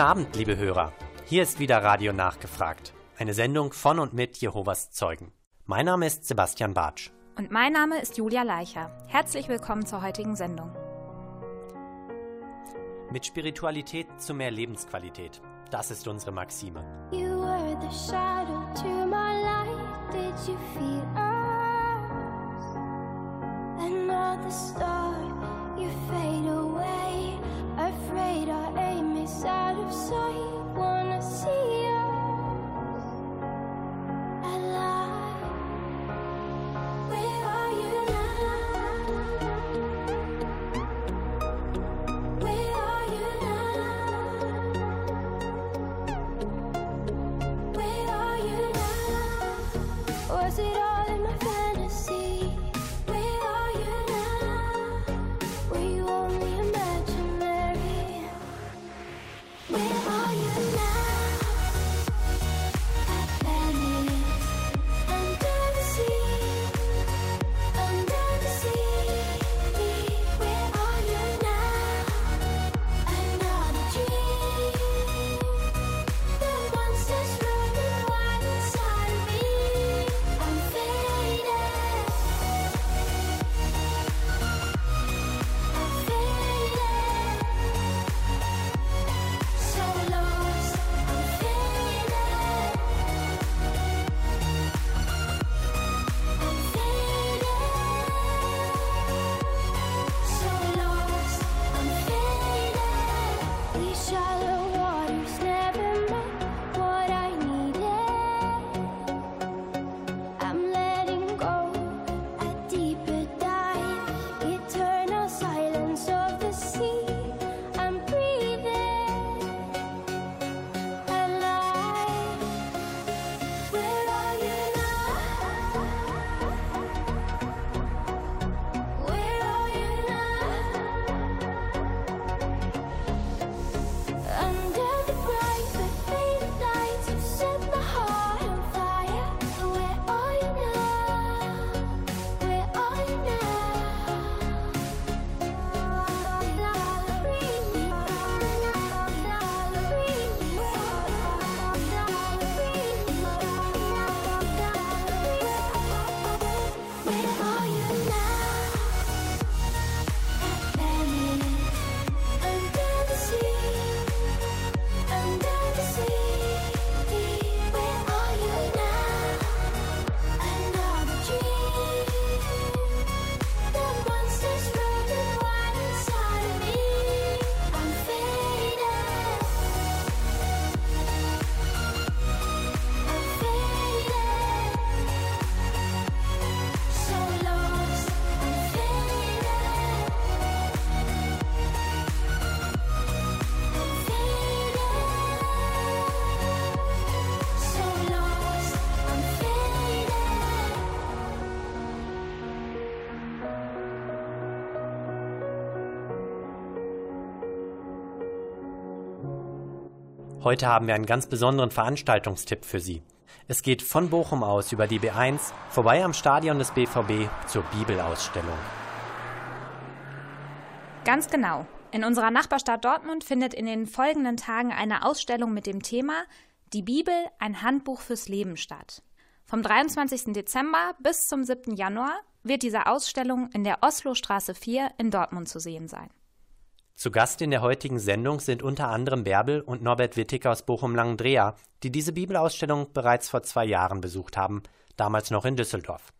Guten Abend, liebe Hörer. Hier ist wieder Radio Nachgefragt. Eine Sendung von und mit Jehovas Zeugen. Mein Name ist Sebastian Bartsch. Und mein Name ist Julia Leicher. Herzlich willkommen zur heutigen Sendung. Mit Spiritualität zu mehr Lebensqualität. Das ist unsere Maxime. You were the shadow to my light. Did you feel us? Another star, you fade away. Afraid our aim is out of sight. Wanna see us alive? Where are you Heute haben wir einen ganz besonderen Veranstaltungstipp für Sie. Es geht von Bochum aus über die B1 vorbei am Stadion des BVB zur Bibelausstellung. Ganz genau. In unserer Nachbarstadt Dortmund findet in den folgenden Tagen eine Ausstellung mit dem Thema Die Bibel, ein Handbuch fürs Leben statt. Vom 23. Dezember bis zum 7. Januar wird diese Ausstellung in der Oslostraße 4 in Dortmund zu sehen sein. Zu Gast in der heutigen Sendung sind unter anderem Bärbel und Norbert Wittig aus Bochum-Langendreher, die diese Bibelausstellung bereits vor zwei Jahren besucht haben, damals noch in Düsseldorf.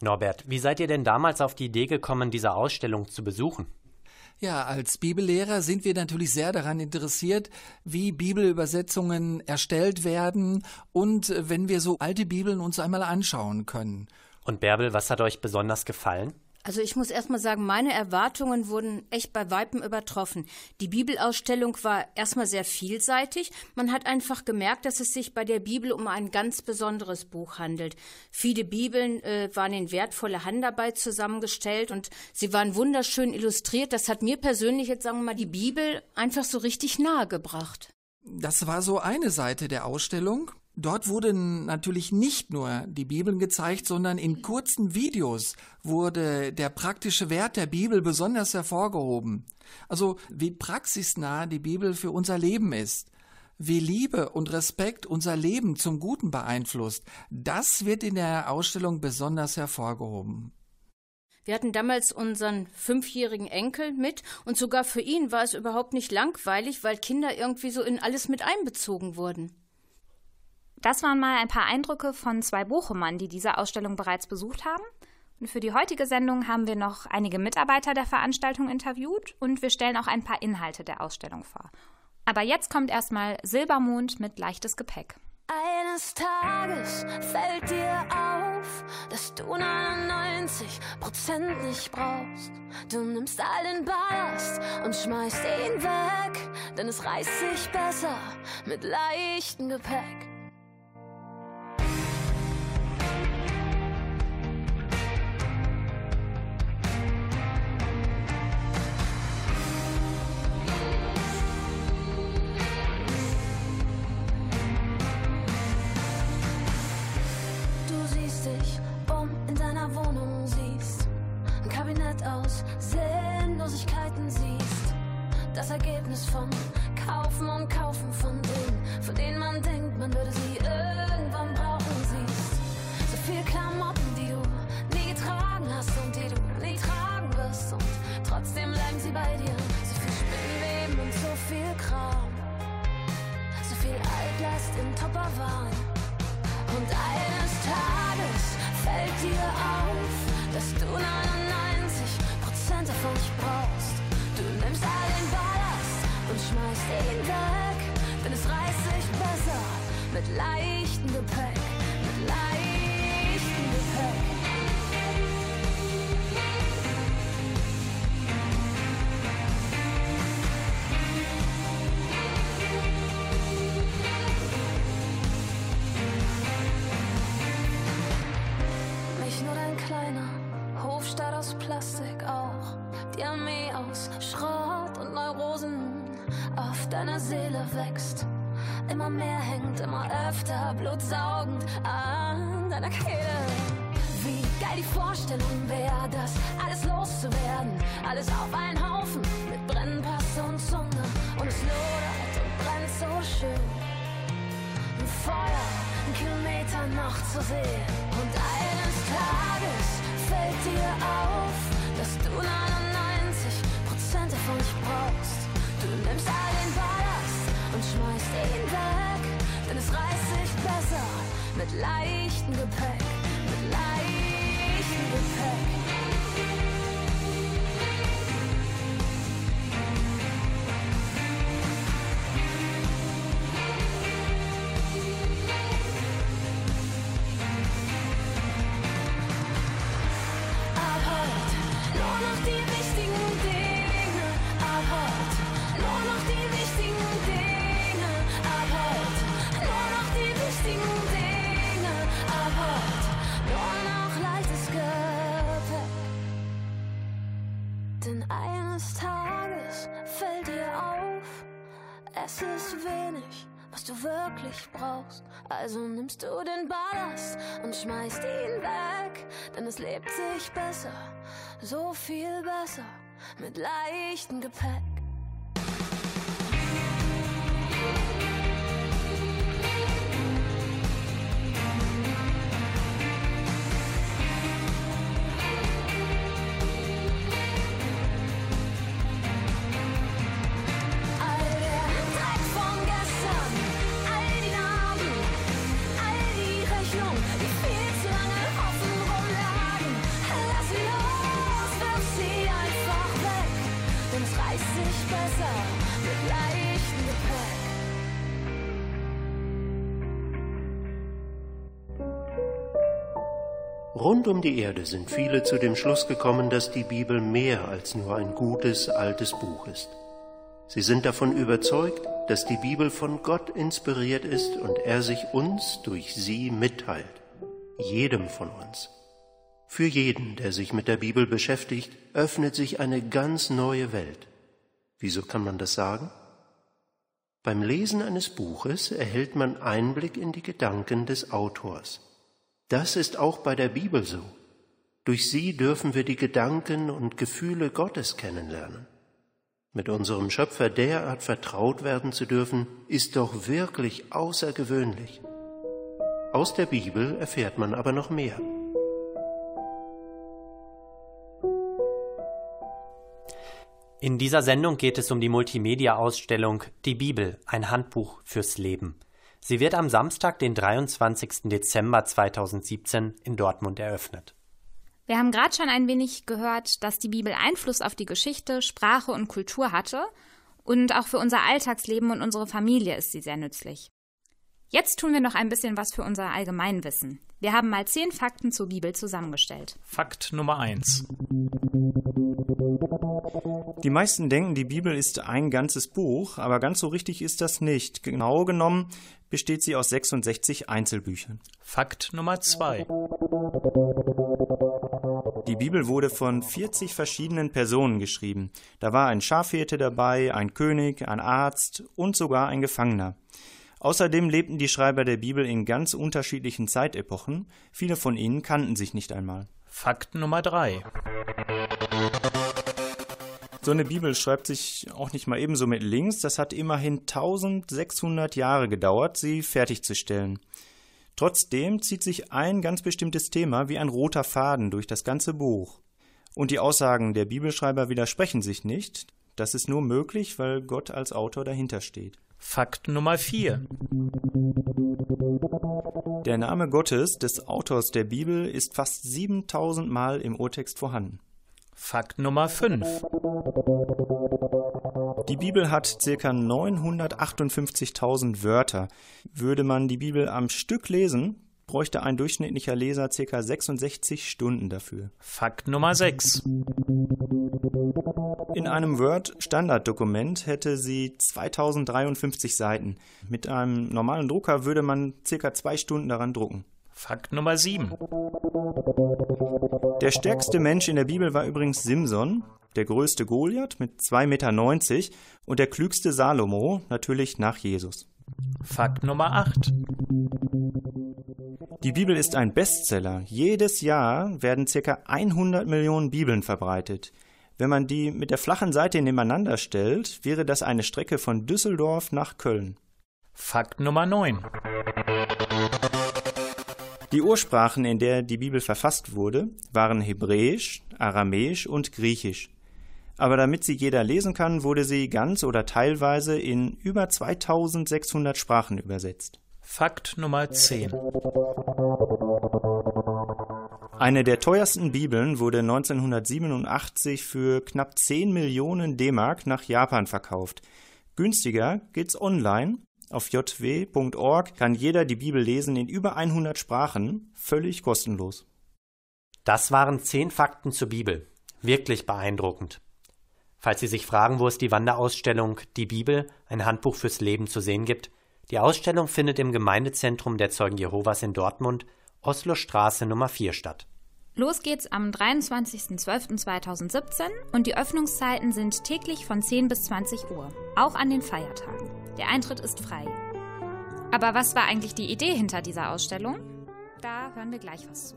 Norbert, wie seid ihr denn damals auf die Idee gekommen, diese Ausstellung zu besuchen? Ja, als Bibellehrer sind wir natürlich sehr daran interessiert, wie Bibelübersetzungen erstellt werden und wenn wir so alte Bibeln uns einmal anschauen können. Und Bärbel, was hat euch besonders gefallen? Also ich muss erstmal sagen, meine Erwartungen wurden echt bei Weitem übertroffen. Die Bibelausstellung war erstmal sehr vielseitig. Man hat einfach gemerkt, dass es sich bei der Bibel um ein ganz besonderes Buch handelt. Viele Bibeln äh, waren in wertvolle Handarbeit zusammengestellt und sie waren wunderschön illustriert. Das hat mir persönlich jetzt, sagen wir mal, die Bibel einfach so richtig nahe gebracht. Das war so eine Seite der Ausstellung. Dort wurden natürlich nicht nur die Bibeln gezeigt, sondern in kurzen Videos wurde der praktische Wert der Bibel besonders hervorgehoben. Also wie praxisnah die Bibel für unser Leben ist wie Liebe und Respekt unser Leben zum Guten beeinflusst, das wird in der Ausstellung besonders hervorgehoben. Wir hatten damals unseren fünfjährigen Enkel mit und sogar für ihn war es überhaupt nicht langweilig, weil Kinder irgendwie so in alles mit einbezogen wurden. Das waren mal ein paar Eindrücke von zwei Bochumern, die diese Ausstellung bereits besucht haben. Und für die heutige Sendung haben wir noch einige Mitarbeiter der Veranstaltung interviewt und wir stellen auch ein paar Inhalte der Ausstellung vor. Aber jetzt kommt erstmal Silbermond mit leichtes Gepäck. Eines Tages fällt dir auf, dass du 99 Prozent nicht brauchst. Du nimmst all den Ballast und schmeißt ihn weg, denn es reißt sich besser mit leichtem Gepäck. Business von Kaufen und Kaufen von Dingen, von denen man denkt, man würde sie irgendwann brauchen. Siehst so viel Klamotten, die du nie getragen hast und die du nie tragen wirst. Und trotzdem bleiben sie bei dir. So viel Spinnweben und so viel Kram. So viel Altlast in Tupperware. Seele wirklich brauchst. Also nimmst du den Ballast und schmeißt ihn weg, denn es lebt sich besser, so viel besser, mit leichtem Gepäck. Um die Erde sind viele zu dem Schluss gekommen, dass die Bibel mehr als nur ein gutes altes Buch ist. Sie sind davon überzeugt, dass die Bibel von Gott inspiriert ist und er sich uns durch sie mitteilt, jedem von uns. Für jeden, der sich mit der Bibel beschäftigt, öffnet sich eine ganz neue Welt. Wieso kann man das sagen? Beim Lesen eines Buches erhält man Einblick in die Gedanken des Autors. Das ist auch bei der Bibel so. Durch sie dürfen wir die Gedanken und Gefühle Gottes kennenlernen. Mit unserem Schöpfer derart vertraut werden zu dürfen, ist doch wirklich außergewöhnlich. Aus der Bibel erfährt man aber noch mehr. In dieser Sendung geht es um die Multimedia-Ausstellung Die Bibel, ein Handbuch fürs Leben. Sie wird am Samstag, den 23. Dezember 2017 in Dortmund eröffnet. Wir haben gerade schon ein wenig gehört, dass die Bibel Einfluss auf die Geschichte, Sprache und Kultur hatte. Und auch für unser Alltagsleben und unsere Familie ist sie sehr nützlich. Jetzt tun wir noch ein bisschen was für unser Allgemeinwissen. Wir haben mal zehn Fakten zur Bibel zusammengestellt. Fakt Nummer eins. Die meisten denken, die Bibel ist ein ganzes Buch, aber ganz so richtig ist das nicht. Genau genommen besteht sie aus 66 Einzelbüchern. Fakt Nummer zwei. Die Bibel wurde von 40 verschiedenen Personen geschrieben. Da war ein Schafhirte dabei, ein König, ein Arzt und sogar ein Gefangener. Außerdem lebten die Schreiber der Bibel in ganz unterschiedlichen Zeitepochen. Viele von ihnen kannten sich nicht einmal. Fakt Nummer drei. So eine Bibel schreibt sich auch nicht mal ebenso mit links. Das hat immerhin 1600 Jahre gedauert, sie fertigzustellen. Trotzdem zieht sich ein ganz bestimmtes Thema wie ein roter Faden durch das ganze Buch. Und die Aussagen der Bibelschreiber widersprechen sich nicht. Das ist nur möglich, weil Gott als Autor dahinter steht. Fakt Nummer 4. Der Name Gottes, des Autors der Bibel, ist fast 7000 Mal im Urtext vorhanden. Fakt Nummer 5. Die Bibel hat ca. 958.000 Wörter. Würde man die Bibel am Stück lesen, bräuchte ein durchschnittlicher Leser ca. 66 Stunden dafür. Fakt Nummer 6. In einem Word-Standarddokument hätte sie 2053 Seiten. Mit einem normalen Drucker würde man ca. zwei Stunden daran drucken. Fakt Nummer 7. Der stärkste Mensch in der Bibel war übrigens Simson, der größte Goliath mit 2,90 Meter und der klügste Salomo, natürlich nach Jesus. Fakt Nummer 8. Die Bibel ist ein Bestseller. Jedes Jahr werden ca. 100 Millionen Bibeln verbreitet. Wenn man die mit der flachen Seite nebeneinander stellt, wäre das eine Strecke von Düsseldorf nach Köln. Fakt Nummer 9. Die Ursprachen, in der die Bibel verfasst wurde, waren Hebräisch, Aramäisch und Griechisch. Aber damit sie jeder lesen kann, wurde sie ganz oder teilweise in über 2600 Sprachen übersetzt. Fakt Nummer 10. Eine der teuersten Bibeln wurde 1987 für knapp 10 Millionen D-Mark nach Japan verkauft. Günstiger geht's online. Auf jw.org kann jeder die Bibel lesen in über 100 Sprachen, völlig kostenlos. Das waren zehn Fakten zur Bibel. Wirklich beeindruckend. Falls Sie sich fragen, wo es die Wanderausstellung Die Bibel, ein Handbuch fürs Leben zu sehen gibt, die Ausstellung findet im Gemeindezentrum der Zeugen Jehovas in Dortmund, Oslo Straße Nummer 4 statt. Los geht's am 23.12.2017 und die Öffnungszeiten sind täglich von 10 bis 20 Uhr, auch an den Feiertagen. Der Eintritt ist frei. Aber was war eigentlich die Idee hinter dieser Ausstellung? Da hören wir gleich was zu.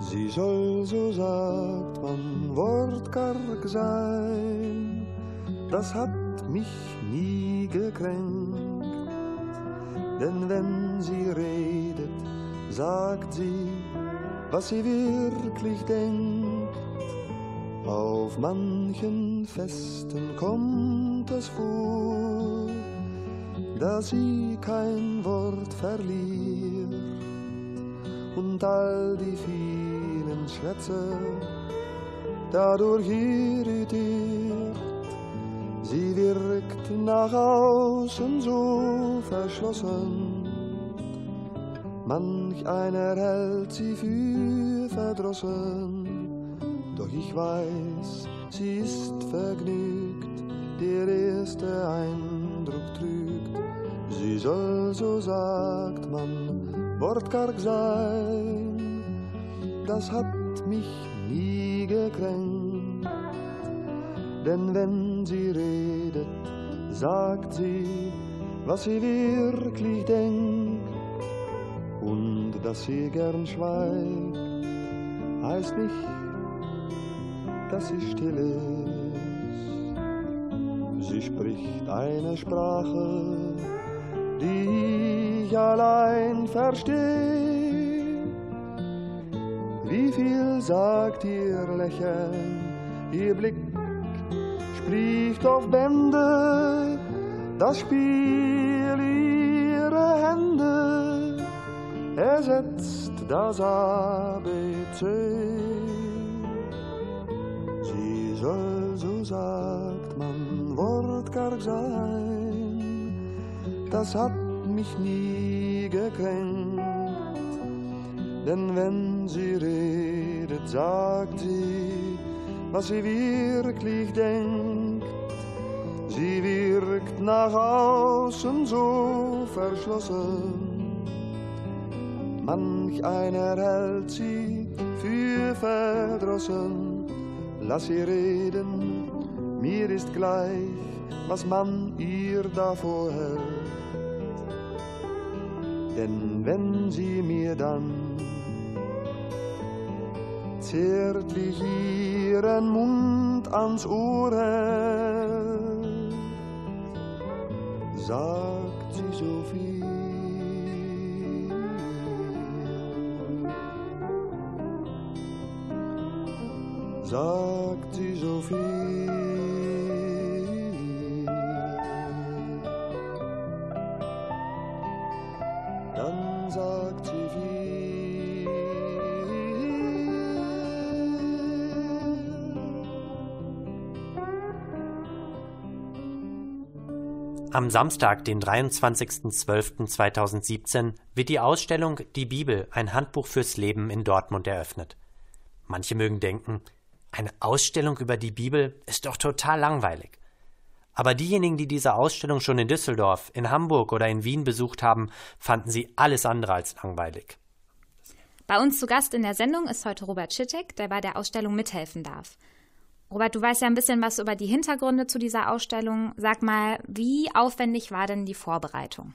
Sie soll, so sagt man, wortkarg sein, das hat mich nie gekränkt. Denn wenn sie redet, sagt sie, was sie wirklich denkt. Auf manchen Festen kommt es vor, dass sie kein Wort verliert und all die vielen Schwätze dadurch irritiert. Sie wirkt nach außen so verschlossen, manch einer hält sie für verdrossen, doch ich weiß, sie ist vergnügt, der erste Eindruck trügt. Sie soll, so sagt man, wortkarg sein, das hat mich nie gekränkt denn wenn sie redet, sagt sie, was sie wirklich denkt. Und dass sie gern schweigt, heißt nicht, dass sie still ist. Sie spricht eine Sprache, die ich allein verstehe. Wie viel sagt ihr Lächeln, ihr Blick spricht auf Bände, das Spiel ihrer Hände ersetzt das ABC. Sie soll, so sagt man, wortkarg sein, das hat mich nie gekränkt. Denn wenn sie redet, sagt sie, was sie wirklich denkt. Sie wirkt nach außen so verschlossen. Manch einer hält sie für verdrossen. Lass sie reden, mir ist gleich, was man ihr davor hält. Denn wenn sie mir dann zärtlich ihren Mund ans Ohr hält, sagt sie so viel. Sagt sie so viel. Am Samstag, den 23.12.2017, wird die Ausstellung Die Bibel, ein Handbuch fürs Leben in Dortmund eröffnet. Manche mögen denken, eine Ausstellung über die Bibel ist doch total langweilig. Aber diejenigen, die diese Ausstellung schon in Düsseldorf, in Hamburg oder in Wien besucht haben, fanden sie alles andere als langweilig. Bei uns zu Gast in der Sendung ist heute Robert Schittek, der bei der Ausstellung mithelfen darf. Robert, du weißt ja ein bisschen was über die Hintergründe zu dieser Ausstellung. Sag mal, wie aufwendig war denn die Vorbereitung?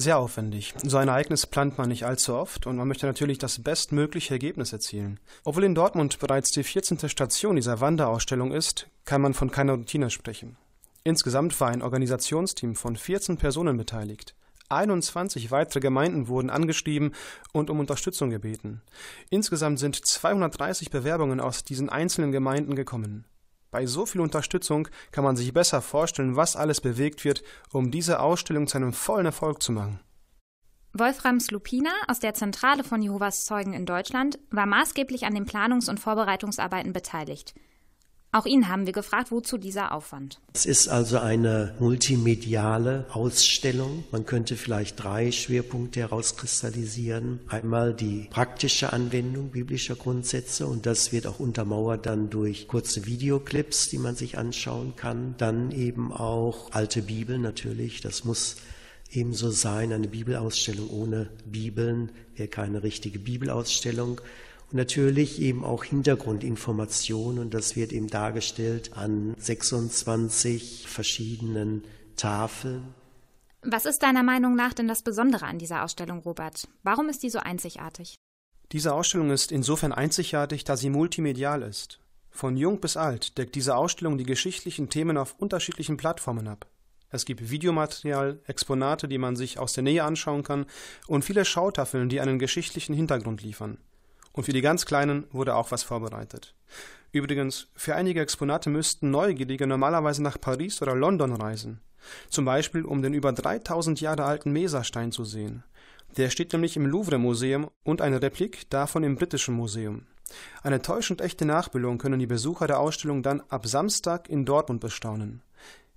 Sehr aufwendig. So ein Ereignis plant man nicht allzu oft und man möchte natürlich das bestmögliche Ergebnis erzielen. Obwohl in Dortmund bereits die 14. Station dieser Wanderausstellung ist, kann man von keiner Routine sprechen. Insgesamt war ein Organisationsteam von 14 Personen beteiligt. 21 weitere Gemeinden wurden angeschrieben und um Unterstützung gebeten. Insgesamt sind 230 Bewerbungen aus diesen einzelnen Gemeinden gekommen. Bei so viel Unterstützung kann man sich besser vorstellen, was alles bewegt wird, um diese Ausstellung zu einem vollen Erfolg zu machen. Wolfram Slupina aus der Zentrale von Jehovas Zeugen in Deutschland war maßgeblich an den Planungs- und Vorbereitungsarbeiten beteiligt. Auch ihn haben wir gefragt, wozu dieser Aufwand. Es ist also eine multimediale Ausstellung. Man könnte vielleicht drei Schwerpunkte herauskristallisieren. Einmal die praktische Anwendung biblischer Grundsätze und das wird auch untermauert dann durch kurze Videoclips, die man sich anschauen kann. Dann eben auch alte Bibeln natürlich. Das muss ebenso sein. Eine Bibelausstellung ohne Bibeln wäre keine richtige Bibelausstellung. Und natürlich eben auch Hintergrundinformationen und das wird eben dargestellt an 26 verschiedenen Tafeln. Was ist deiner Meinung nach denn das Besondere an dieser Ausstellung, Robert? Warum ist die so einzigartig? Diese Ausstellung ist insofern einzigartig, da sie multimedial ist. Von jung bis alt deckt diese Ausstellung die geschichtlichen Themen auf unterschiedlichen Plattformen ab. Es gibt Videomaterial, Exponate, die man sich aus der Nähe anschauen kann und viele Schautafeln, die einen geschichtlichen Hintergrund liefern. Und für die ganz Kleinen wurde auch was vorbereitet. Übrigens, für einige Exponate müssten Neugierige normalerweise nach Paris oder London reisen. Zum Beispiel, um den über 3000 Jahre alten Mesastein zu sehen. Der steht nämlich im Louvre-Museum und eine Replik davon im Britischen Museum. Eine täuschend echte Nachbildung können die Besucher der Ausstellung dann ab Samstag in Dortmund bestaunen.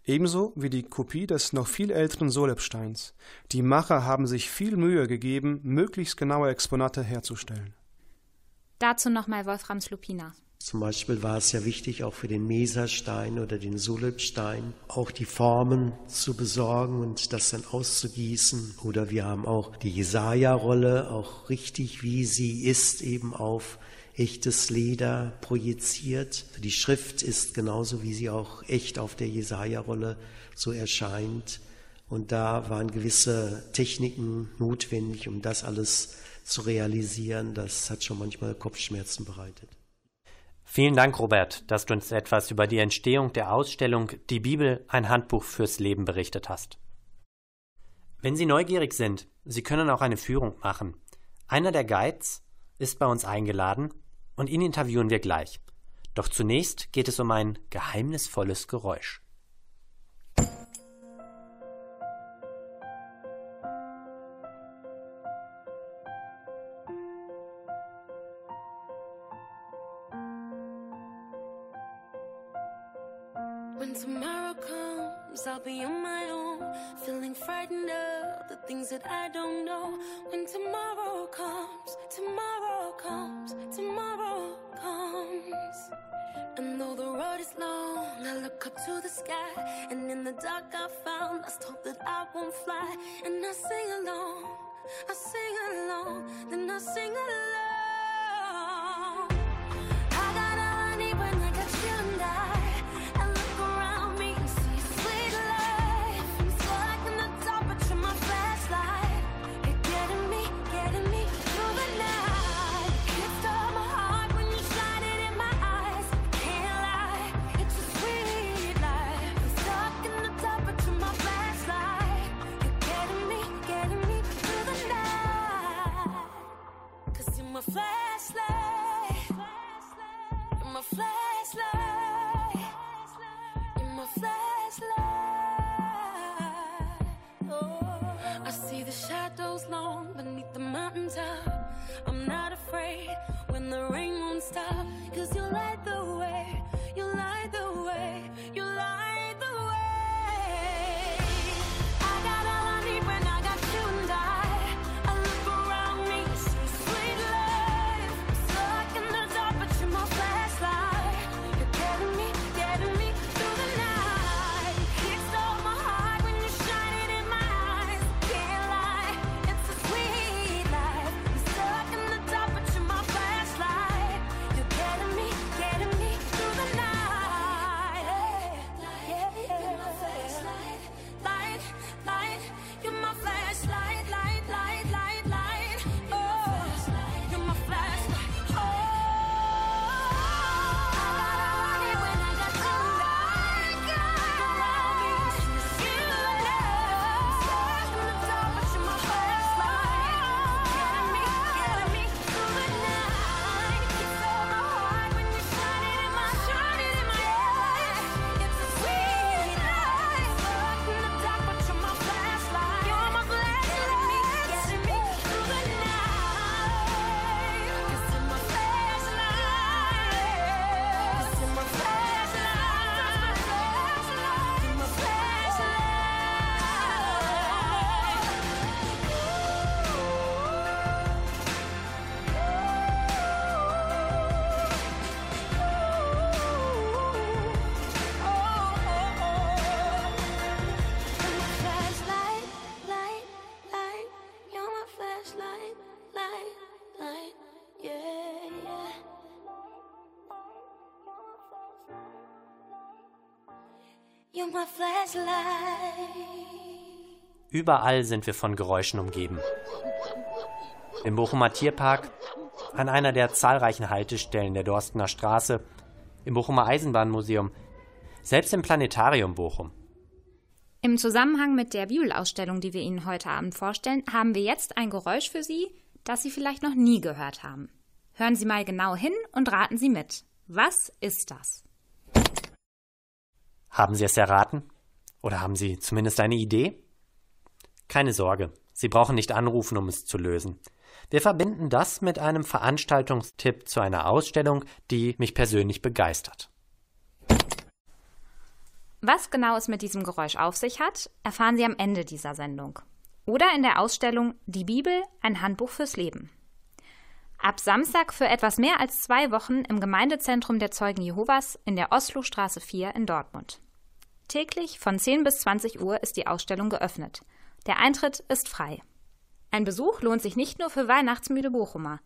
Ebenso wie die Kopie des noch viel älteren Solebsteins. Die Macher haben sich viel Mühe gegeben, möglichst genaue Exponate herzustellen. Dazu nochmal Wolfram Slupina. Zum Beispiel war es ja wichtig, auch für den Meserstein oder den Sulebstein auch die Formen zu besorgen und das dann auszugießen. Oder wir haben auch die Jesaja-Rolle, auch richtig wie sie ist, eben auf echtes Leder projiziert. Die Schrift ist genauso, wie sie auch echt auf der Jesaja-Rolle so erscheint. Und da waren gewisse Techniken notwendig, um das alles zu realisieren. Das hat schon manchmal Kopfschmerzen bereitet. Vielen Dank, Robert, dass du uns etwas über die Entstehung der Ausstellung Die Bibel, ein Handbuch fürs Leben berichtet hast. Wenn Sie neugierig sind, Sie können auch eine Führung machen. Einer der Guides ist bei uns eingeladen und ihn interviewen wir gleich. Doch zunächst geht es um ein geheimnisvolles Geräusch. My own, feeling frightened of the things that I don't know. When tomorrow comes, tomorrow comes, tomorrow comes. And though the road is long, I look up to the sky, and in the dark I found lost hope that I won't fly. And I sing along, I sing along, then I sing along. Mountaintop. I'm not afraid when the rain won't stop. Cause you light the way. Überall sind wir von Geräuschen umgeben. Im Bochumer Tierpark, an einer der zahlreichen Haltestellen der Dorstener Straße, im Bochumer Eisenbahnmuseum, selbst im Planetarium Bochum. Im Zusammenhang mit der Bibelausstellung, die wir Ihnen heute Abend vorstellen, haben wir jetzt ein Geräusch für Sie, das Sie vielleicht noch nie gehört haben. Hören Sie mal genau hin und raten Sie mit. Was ist das? Haben Sie es erraten? Oder haben Sie zumindest eine Idee? Keine Sorge, Sie brauchen nicht anrufen, um es zu lösen. Wir verbinden das mit einem Veranstaltungstipp zu einer Ausstellung, die mich persönlich begeistert. Was genau es mit diesem Geräusch auf sich hat, erfahren Sie am Ende dieser Sendung. Oder in der Ausstellung Die Bibel, ein Handbuch fürs Leben. Ab Samstag für etwas mehr als zwei Wochen im Gemeindezentrum der Zeugen Jehovas in der Oslostraße 4 in Dortmund. Täglich von 10 bis 20 Uhr ist die Ausstellung geöffnet. Der Eintritt ist frei. Ein Besuch lohnt sich nicht nur für weihnachtsmüde Bochumer.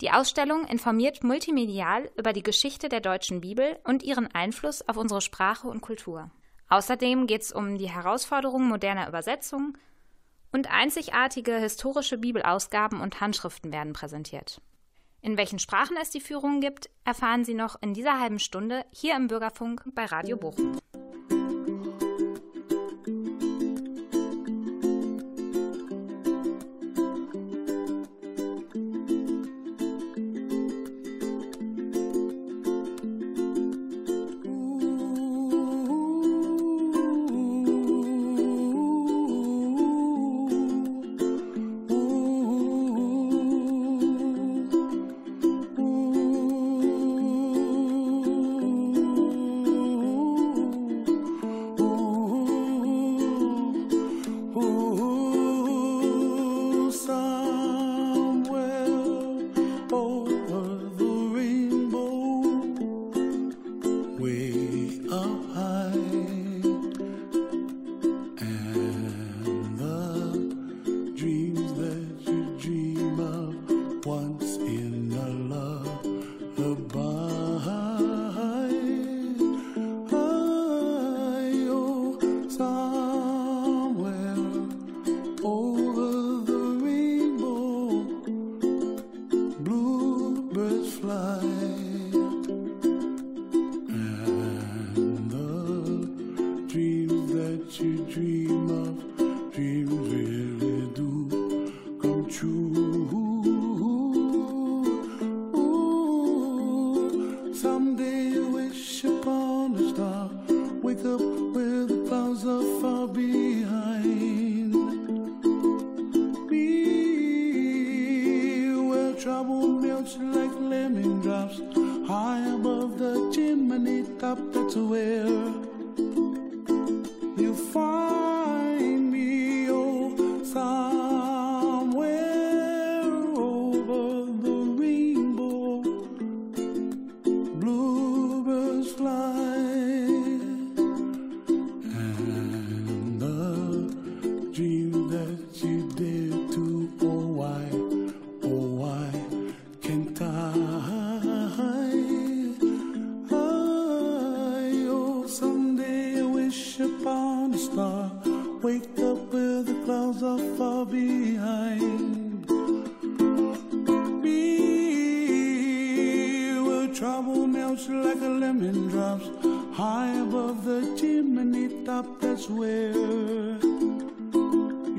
Die Ausstellung informiert multimedial über die Geschichte der deutschen Bibel und ihren Einfluss auf unsere Sprache und Kultur. Außerdem geht es um die Herausforderungen moderner Übersetzung und einzigartige historische Bibelausgaben und Handschriften werden präsentiert. In welchen Sprachen es die Führungen gibt, erfahren Sie noch in dieser halben Stunde hier im Bürgerfunk bei Radio Bochum.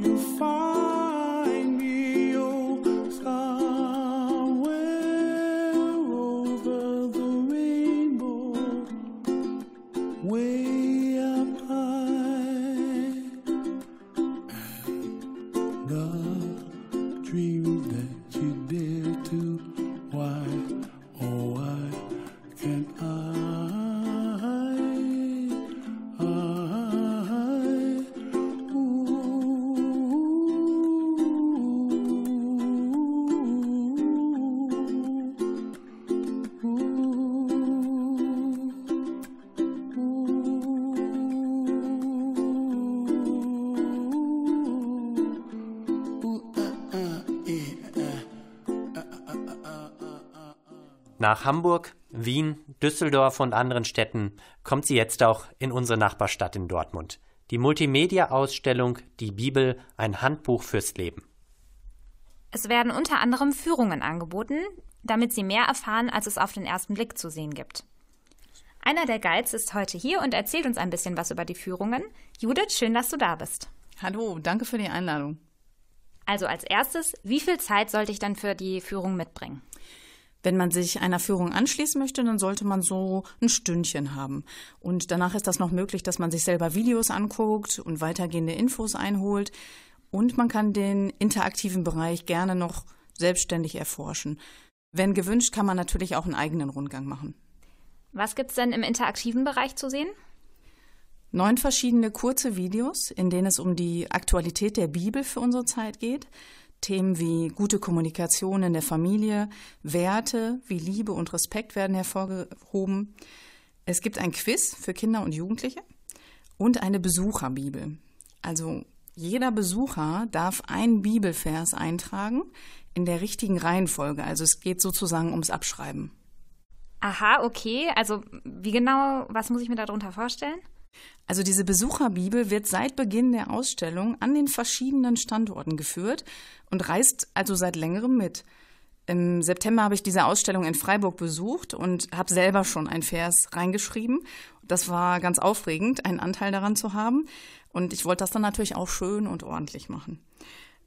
You find Nach Hamburg, Wien, Düsseldorf und anderen Städten kommt sie jetzt auch in unsere Nachbarstadt in Dortmund. Die Multimedia-Ausstellung Die Bibel, ein Handbuch fürs Leben. Es werden unter anderem Führungen angeboten, damit Sie mehr erfahren, als es auf den ersten Blick zu sehen gibt. Einer der Guides ist heute hier und erzählt uns ein bisschen was über die Führungen. Judith, schön, dass du da bist. Hallo, danke für die Einladung. Also als erstes, wie viel Zeit sollte ich dann für die Führung mitbringen? Wenn man sich einer Führung anschließen möchte, dann sollte man so ein Stündchen haben. Und danach ist das noch möglich, dass man sich selber Videos anguckt und weitergehende Infos einholt. Und man kann den interaktiven Bereich gerne noch selbstständig erforschen. Wenn gewünscht, kann man natürlich auch einen eigenen Rundgang machen. Was gibt's denn im interaktiven Bereich zu sehen? Neun verschiedene kurze Videos, in denen es um die Aktualität der Bibel für unsere Zeit geht. Themen wie gute Kommunikation in der Familie, Werte wie Liebe und Respekt werden hervorgehoben. Es gibt ein Quiz für Kinder und Jugendliche und eine Besucherbibel. Also jeder Besucher darf einen Bibelvers eintragen, in der richtigen Reihenfolge. Also es geht sozusagen ums Abschreiben. Aha, okay. Also wie genau, was muss ich mir darunter vorstellen? Also diese Besucherbibel wird seit Beginn der Ausstellung an den verschiedenen Standorten geführt und reist also seit längerem mit. Im September habe ich diese Ausstellung in Freiburg besucht und habe selber schon ein Vers reingeschrieben. Das war ganz aufregend, einen Anteil daran zu haben. Und ich wollte das dann natürlich auch schön und ordentlich machen.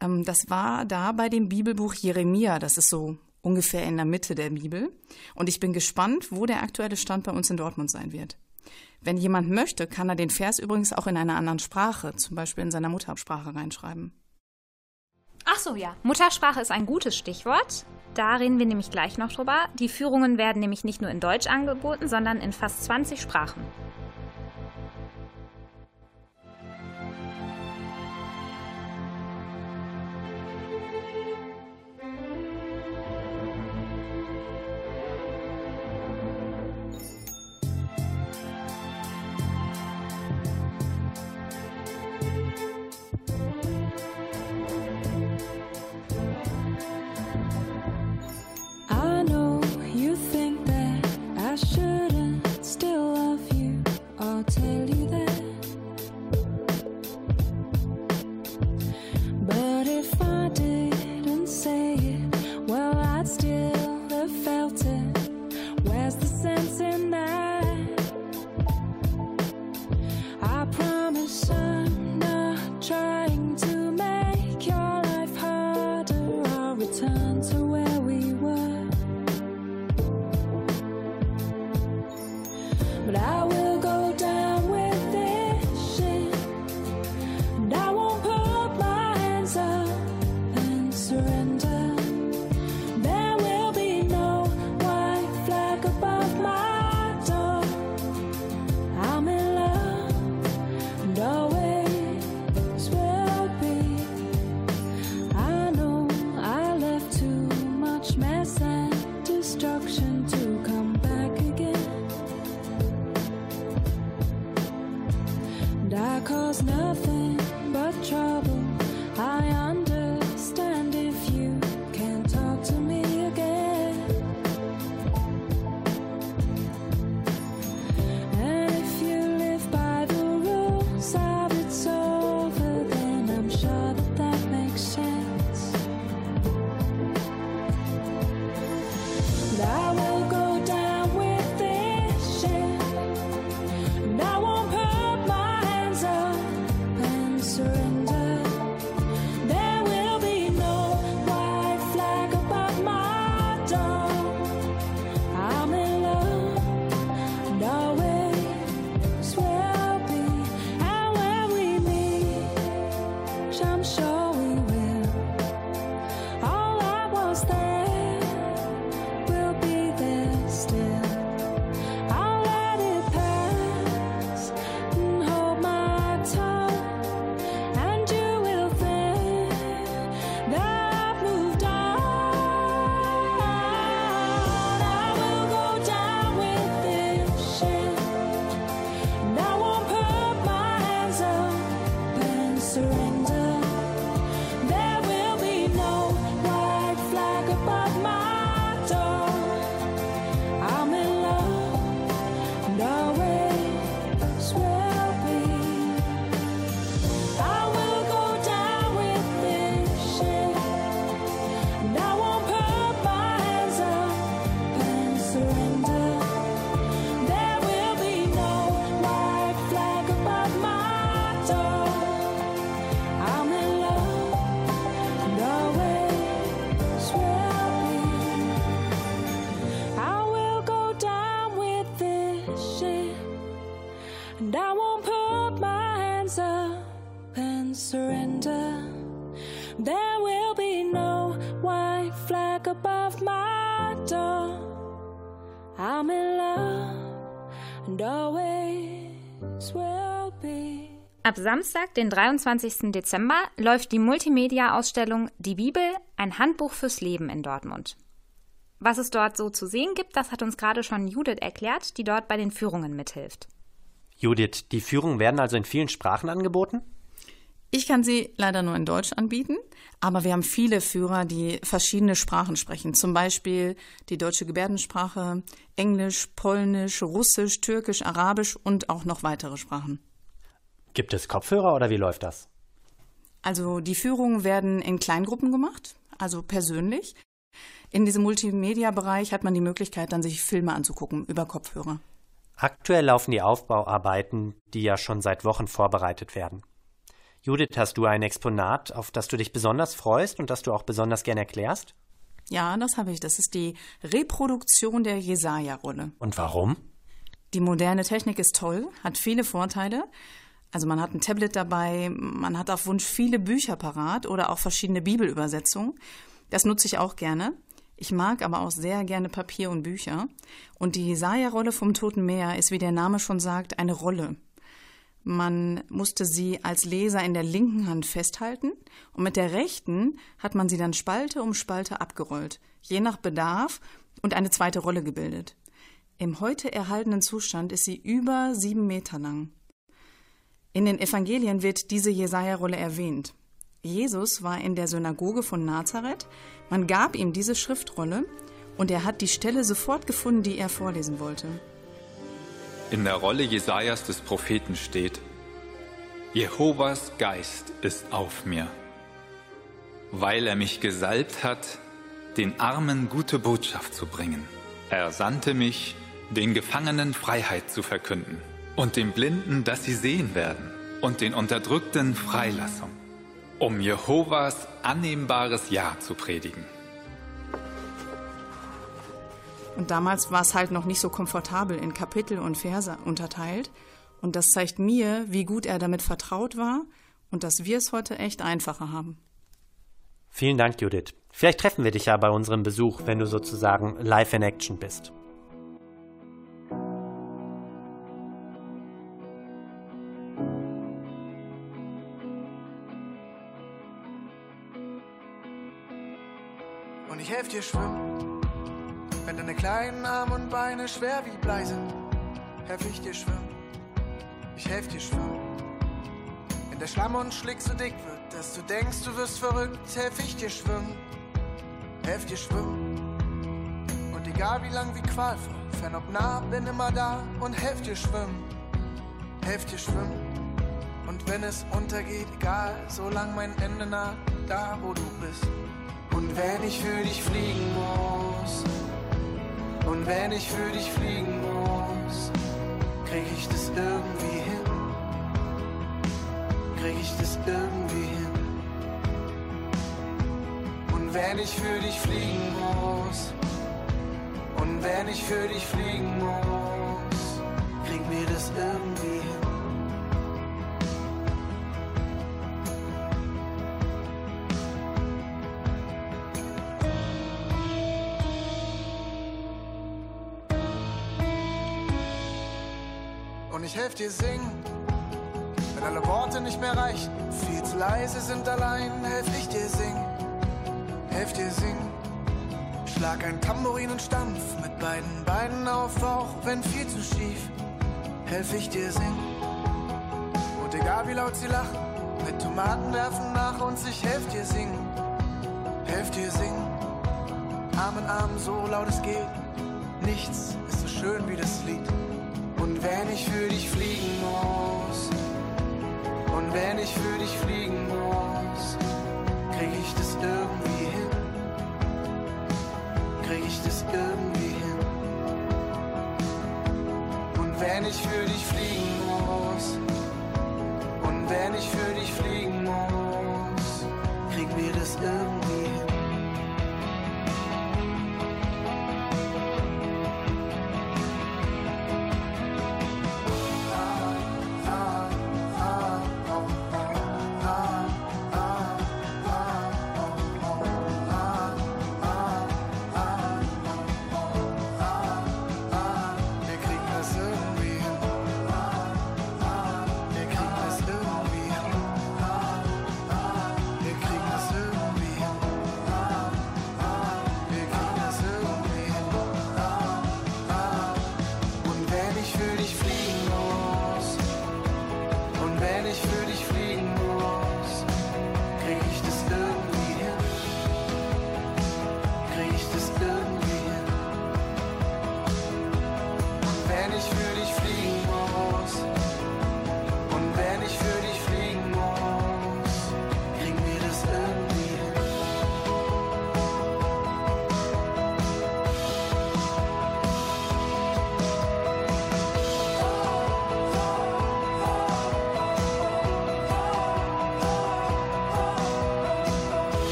Ähm, das war da bei dem Bibelbuch Jeremia. Das ist so ungefähr in der Mitte der Bibel. Und ich bin gespannt, wo der aktuelle Stand bei uns in Dortmund sein wird. Wenn jemand möchte, kann er den Vers übrigens auch in einer anderen Sprache, zum Beispiel in seiner Muttersprache, reinschreiben. Ach so, ja. Muttersprache ist ein gutes Stichwort. Da reden wir nämlich gleich noch drüber. Die Führungen werden nämlich nicht nur in Deutsch angeboten, sondern in fast 20 Sprachen. I'm sure Ab Samstag, den 23. Dezember, läuft die Multimedia-Ausstellung Die Bibel, ein Handbuch fürs Leben in Dortmund. Was es dort so zu sehen gibt, das hat uns gerade schon Judith erklärt, die dort bei den Führungen mithilft. Judith, die Führungen werden also in vielen Sprachen angeboten? Ich kann sie leider nur in Deutsch anbieten, aber wir haben viele Führer, die verschiedene Sprachen sprechen. Zum Beispiel die deutsche Gebärdensprache, Englisch, Polnisch, Russisch, Türkisch, Arabisch und auch noch weitere Sprachen. Gibt es Kopfhörer oder wie läuft das? Also die Führungen werden in Kleingruppen gemacht, also persönlich. In diesem Multimedia-Bereich hat man die Möglichkeit, dann sich Filme anzugucken über Kopfhörer. Aktuell laufen die Aufbauarbeiten, die ja schon seit Wochen vorbereitet werden. Judith, hast du ein Exponat, auf das du dich besonders freust und das du auch besonders gern erklärst? Ja, das habe ich. Das ist die Reproduktion der Jesaja-Rolle. Und warum? Die moderne Technik ist toll, hat viele Vorteile. Also man hat ein Tablet dabei, man hat auf Wunsch viele Bücher parat oder auch verschiedene Bibelübersetzungen. Das nutze ich auch gerne. Ich mag aber auch sehr gerne Papier und Bücher. Und die Jesaja-Rolle vom Toten Meer ist, wie der Name schon sagt, eine Rolle. Man musste sie als Leser in der linken Hand festhalten und mit der rechten hat man sie dann Spalte um Spalte abgerollt, je nach Bedarf und eine zweite Rolle gebildet. Im heute erhaltenen Zustand ist sie über sieben Meter lang. In den Evangelien wird diese Jesaja-Rolle erwähnt. Jesus war in der Synagoge von Nazareth, man gab ihm diese Schriftrolle und er hat die Stelle sofort gefunden, die er vorlesen wollte. In der Rolle Jesajas des Propheten steht: Jehovas Geist ist auf mir, weil er mich gesalbt hat, den Armen gute Botschaft zu bringen. Er sandte mich, den Gefangenen Freiheit zu verkünden und den Blinden, dass sie sehen werden und den Unterdrückten Freilassung, um Jehovas annehmbares Ja zu predigen. Und damals war es halt noch nicht so komfortabel in Kapitel und Verse unterteilt. Und das zeigt mir, wie gut er damit vertraut war und dass wir es heute echt einfacher haben. Vielen Dank, Judith. Vielleicht treffen wir dich ja bei unserem Besuch, wenn du sozusagen live in Action bist. Dir schwimmen, wenn deine kleinen Arme und Beine schwer wie Blei sind. Helfe ich dir schwimmen, ich helfe dir schwimmen. Wenn der Schlamm und Schlick so dick wird, dass du denkst, du wirst verrückt, helfe ich dir schwimmen, helfe dir schwimmen. Und egal wie lang, wie qualvoll, fern ob nah, bin immer da und helfe dir schwimmen, helfe dir schwimmen. Und wenn es untergeht, egal, solang mein Ende naht, da wo du bist. Und wenn ich für dich fliegen muss, und wenn ich für dich fliegen muss, krieg ich das irgendwie hin. Krieg ich das irgendwie hin. Und wenn ich für dich fliegen muss, und wenn ich für dich fliegen muss, krieg mir das irgendwie dir singen, wenn alle Worte nicht mehr reichen, viel zu leise sind allein, helf ich dir singen, helf dir singen. Schlag ein Tambourin und stampf mit beiden Beinen auf, auch wenn viel zu schief, helf ich dir singen. Und egal wie laut sie lachen, mit Tomaten werfen nach uns, ich helf dir singen, helf dir singen. Arm in Arm, so laut es geht, nichts ist so schön wie das Lied. Und wenn ich für dich fliegen muss, und wenn ich für dich fliegen muss, krieg ich das irgendwie hin. Krieg ich das irgendwie hin. Und wenn ich für dich fliegen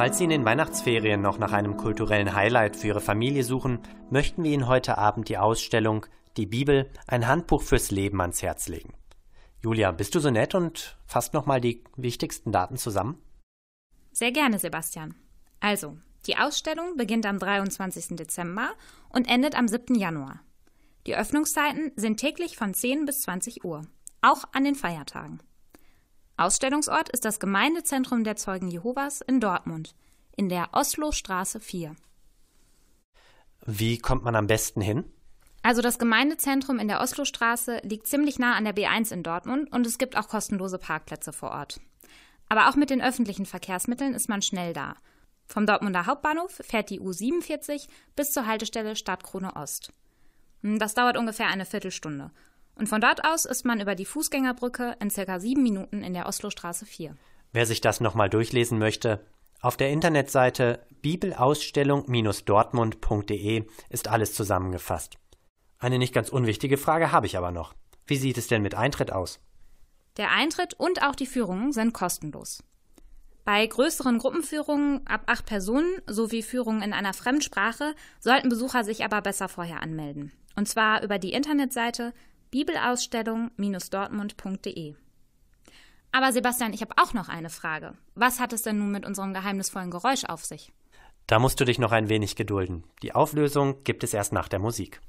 Falls Sie in den Weihnachtsferien noch nach einem kulturellen Highlight für Ihre Familie suchen, möchten wir Ihnen heute Abend die Ausstellung Die Bibel, ein Handbuch fürs Leben ans Herz legen. Julia, bist du so nett und fasst nochmal die wichtigsten Daten zusammen? Sehr gerne, Sebastian. Also, die Ausstellung beginnt am 23. Dezember und endet am 7. Januar. Die Öffnungszeiten sind täglich von 10 bis 20 Uhr, auch an den Feiertagen. Ausstellungsort ist das Gemeindezentrum der Zeugen Jehovas in Dortmund, in der Oslo-Straße 4. Wie kommt man am besten hin? Also das Gemeindezentrum in der Oslostraße liegt ziemlich nah an der B1 in Dortmund und es gibt auch kostenlose Parkplätze vor Ort. Aber auch mit den öffentlichen Verkehrsmitteln ist man schnell da. Vom Dortmunder Hauptbahnhof fährt die U47 bis zur Haltestelle Stadtkrone Ost. Das dauert ungefähr eine Viertelstunde und von dort aus ist man über die Fußgängerbrücke in circa sieben Minuten in der Oslostraße 4. Wer sich das nochmal durchlesen möchte, auf der Internetseite bibelausstellung-dortmund.de ist alles zusammengefasst. Eine nicht ganz unwichtige Frage habe ich aber noch. Wie sieht es denn mit Eintritt aus? Der Eintritt und auch die Führungen sind kostenlos. Bei größeren Gruppenführungen ab acht Personen sowie Führungen in einer Fremdsprache sollten Besucher sich aber besser vorher anmelden. Und zwar über die Internetseite bibelausstellung-dortmund.de. Aber Sebastian, ich habe auch noch eine Frage. Was hat es denn nun mit unserem geheimnisvollen Geräusch auf sich? Da musst du dich noch ein wenig gedulden. Die Auflösung gibt es erst nach der Musik.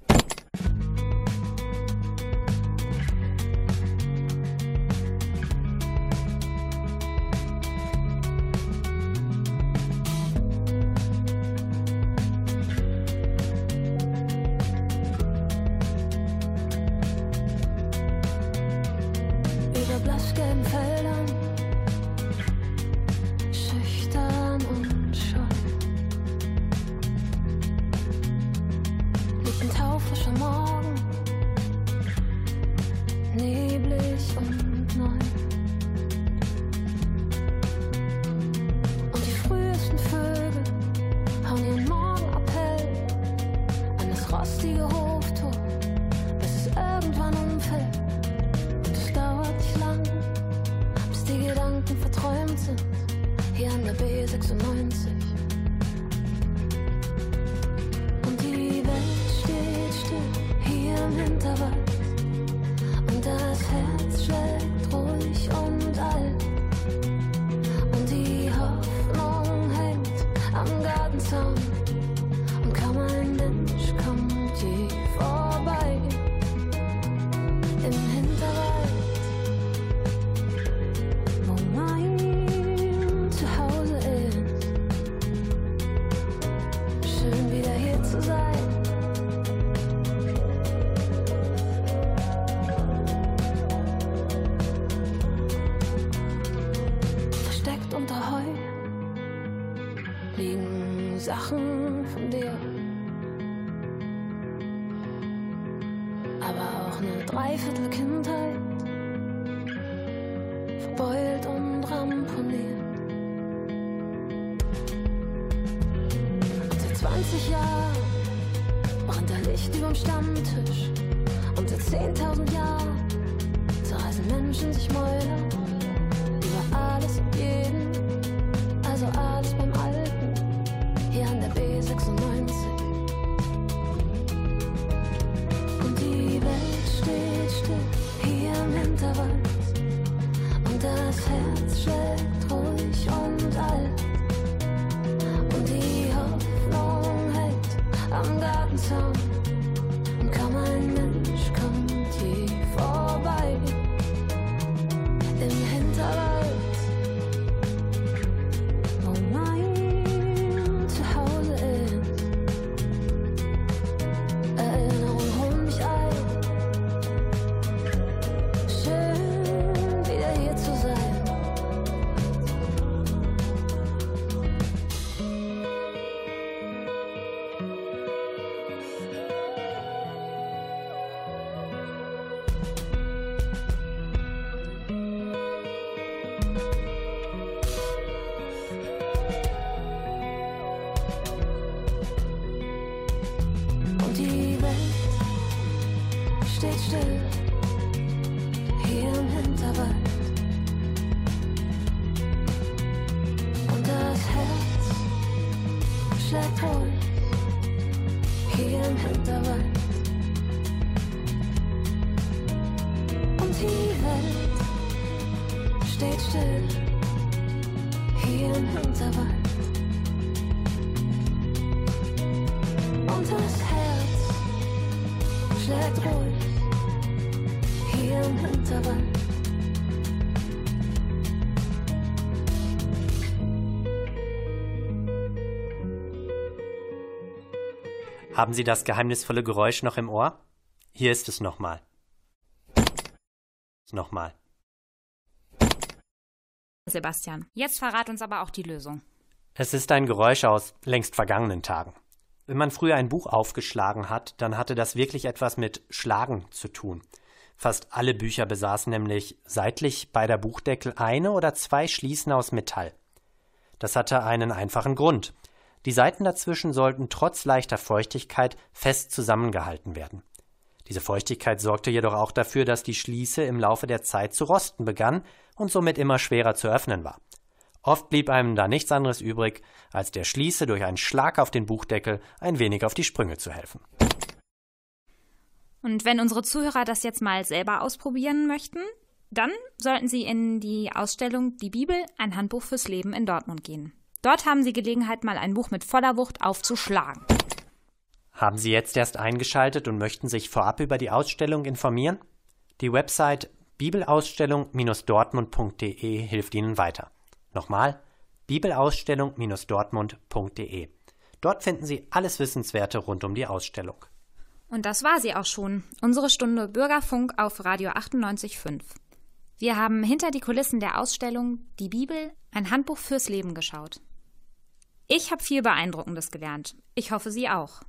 Haben Sie das geheimnisvolle Geräusch noch im Ohr? Hier ist es nochmal. Nochmal. Sebastian, jetzt verrat uns aber auch die Lösung. Es ist ein Geräusch aus längst vergangenen Tagen. Wenn man früher ein Buch aufgeschlagen hat, dann hatte das wirklich etwas mit Schlagen zu tun. Fast alle Bücher besaßen nämlich seitlich bei der Buchdeckel eine oder zwei Schließen aus Metall. Das hatte einen einfachen Grund. Die Seiten dazwischen sollten trotz leichter Feuchtigkeit fest zusammengehalten werden. Diese Feuchtigkeit sorgte jedoch auch dafür, dass die Schließe im Laufe der Zeit zu rosten begann und somit immer schwerer zu öffnen war. Oft blieb einem da nichts anderes übrig, als der Schließe durch einen Schlag auf den Buchdeckel ein wenig auf die Sprünge zu helfen. Und wenn unsere Zuhörer das jetzt mal selber ausprobieren möchten, dann sollten sie in die Ausstellung Die Bibel, ein Handbuch fürs Leben in Dortmund gehen. Dort haben sie Gelegenheit, mal ein Buch mit voller Wucht aufzuschlagen. Haben Sie jetzt erst eingeschaltet und möchten sich vorab über die Ausstellung informieren? Die Website bibelausstellung-dortmund.de hilft Ihnen weiter. Nochmal, bibelausstellung-dortmund.de. Dort finden Sie alles Wissenswerte rund um die Ausstellung. Und das war sie auch schon, unsere Stunde Bürgerfunk auf Radio 98.5. Wir haben hinter die Kulissen der Ausstellung Die Bibel, ein Handbuch fürs Leben geschaut. Ich habe viel Beeindruckendes gelernt. Ich hoffe, Sie auch.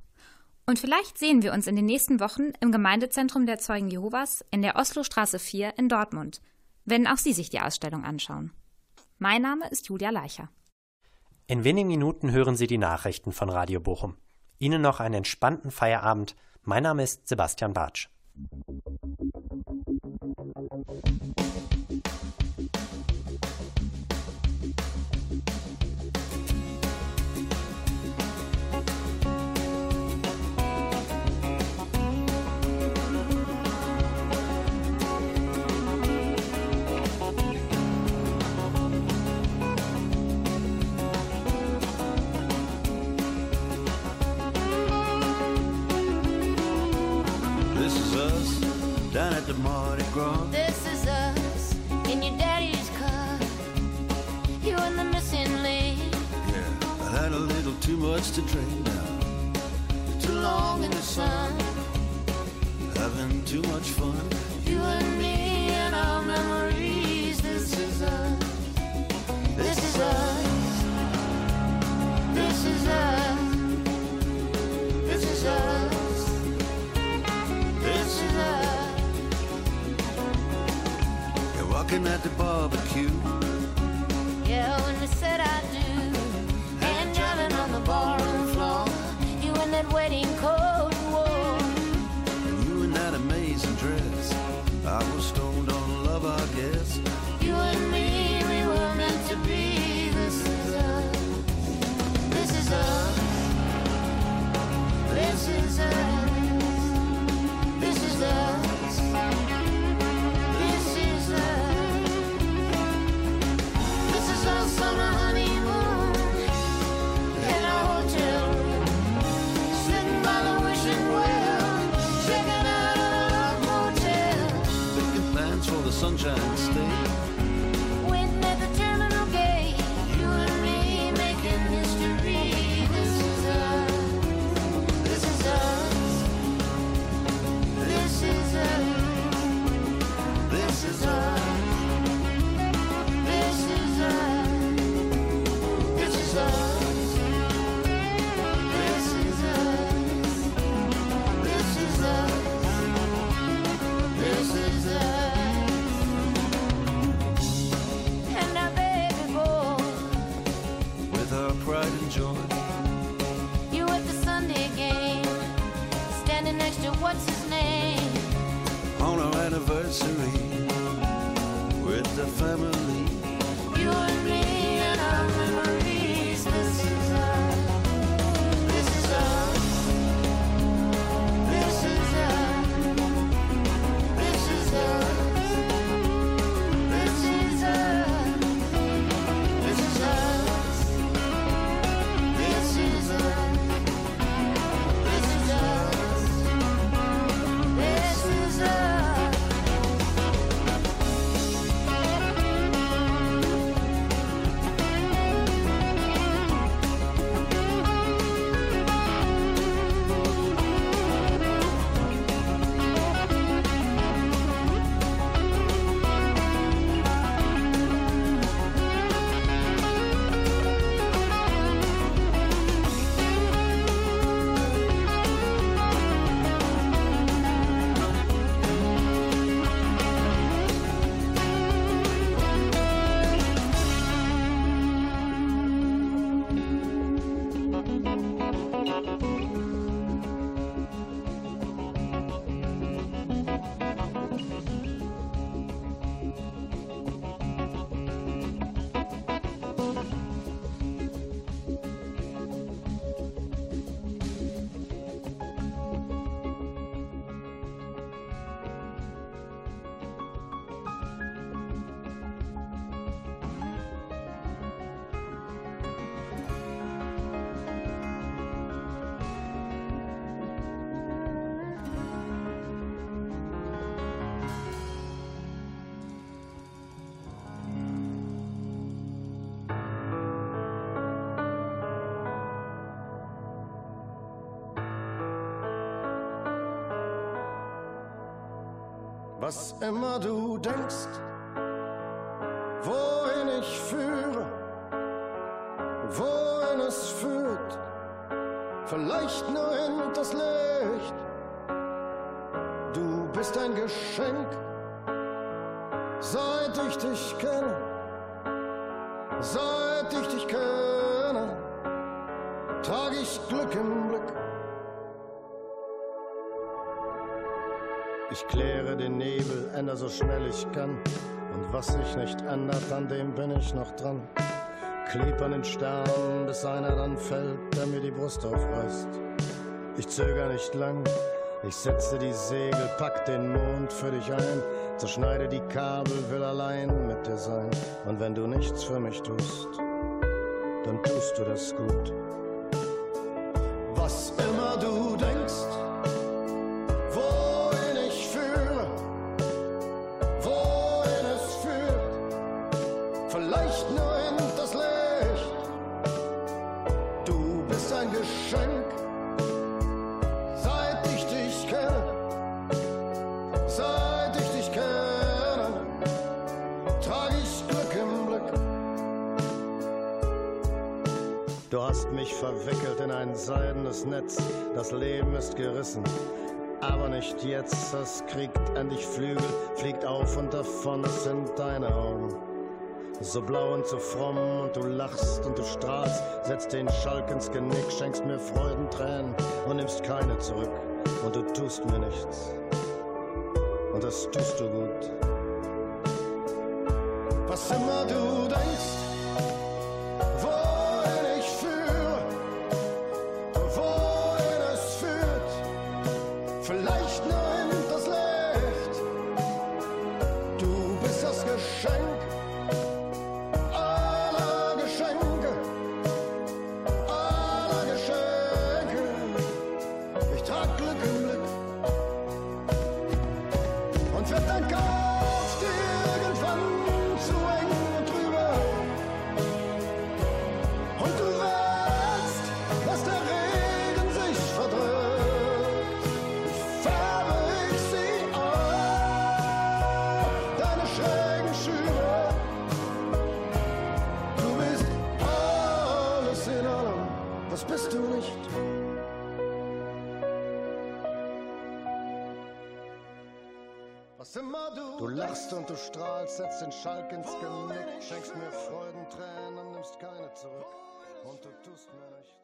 Und vielleicht sehen wir uns in den nächsten Wochen im Gemeindezentrum der Zeugen Jehovas in der Oslostraße 4 in Dortmund, wenn auch Sie sich die Ausstellung anschauen. Mein Name ist Julia Leicher. In wenigen Minuten hören Sie die Nachrichten von Radio Bochum. Ihnen noch einen entspannten Feierabend. Mein Name ist Sebastian Bartsch. Down at the Mardi Gras. This is us in your daddy's car. You and the missing link. Yeah, I had a little too much to drink now. Too long in the sun. Having too much fun. You and me and our memories. looking at the bar, but was immer du denkst, wohin ich führe, wohin es führt, vielleicht nur in das Licht. Du bist ein Geschenk, seit ich dich kenne, seit ich dich kenne, trage ich Glück im Blick. Ich kläre den Nebel, änder so schnell ich kann. Und was sich nicht ändert, an dem bin ich noch dran. Kleb an den Sternen, bis einer dann fällt, der mir die Brust aufreißt. Ich zöger nicht lang, ich setze die Segel, pack den Mond für dich ein, zerschneide die Kabel, will allein mit dir sein. Und wenn du nichts für mich tust, dann tust du das gut. Mich verwickelt in ein seidenes Netz, das Leben ist gerissen. Aber nicht jetzt, es kriegt endlich Flügel, fliegt auf und davon, es sind deine Augen. So blau und so fromm und du lachst und du strahlst, setzt den Schalk ins Genick, schenkst mir Freudentränen und nimmst keine zurück. Und du tust mir nichts. Und das tust du gut. Was immer du denkst, mir Freudentränen nimmst keine zurück. Und du tust mir nichts.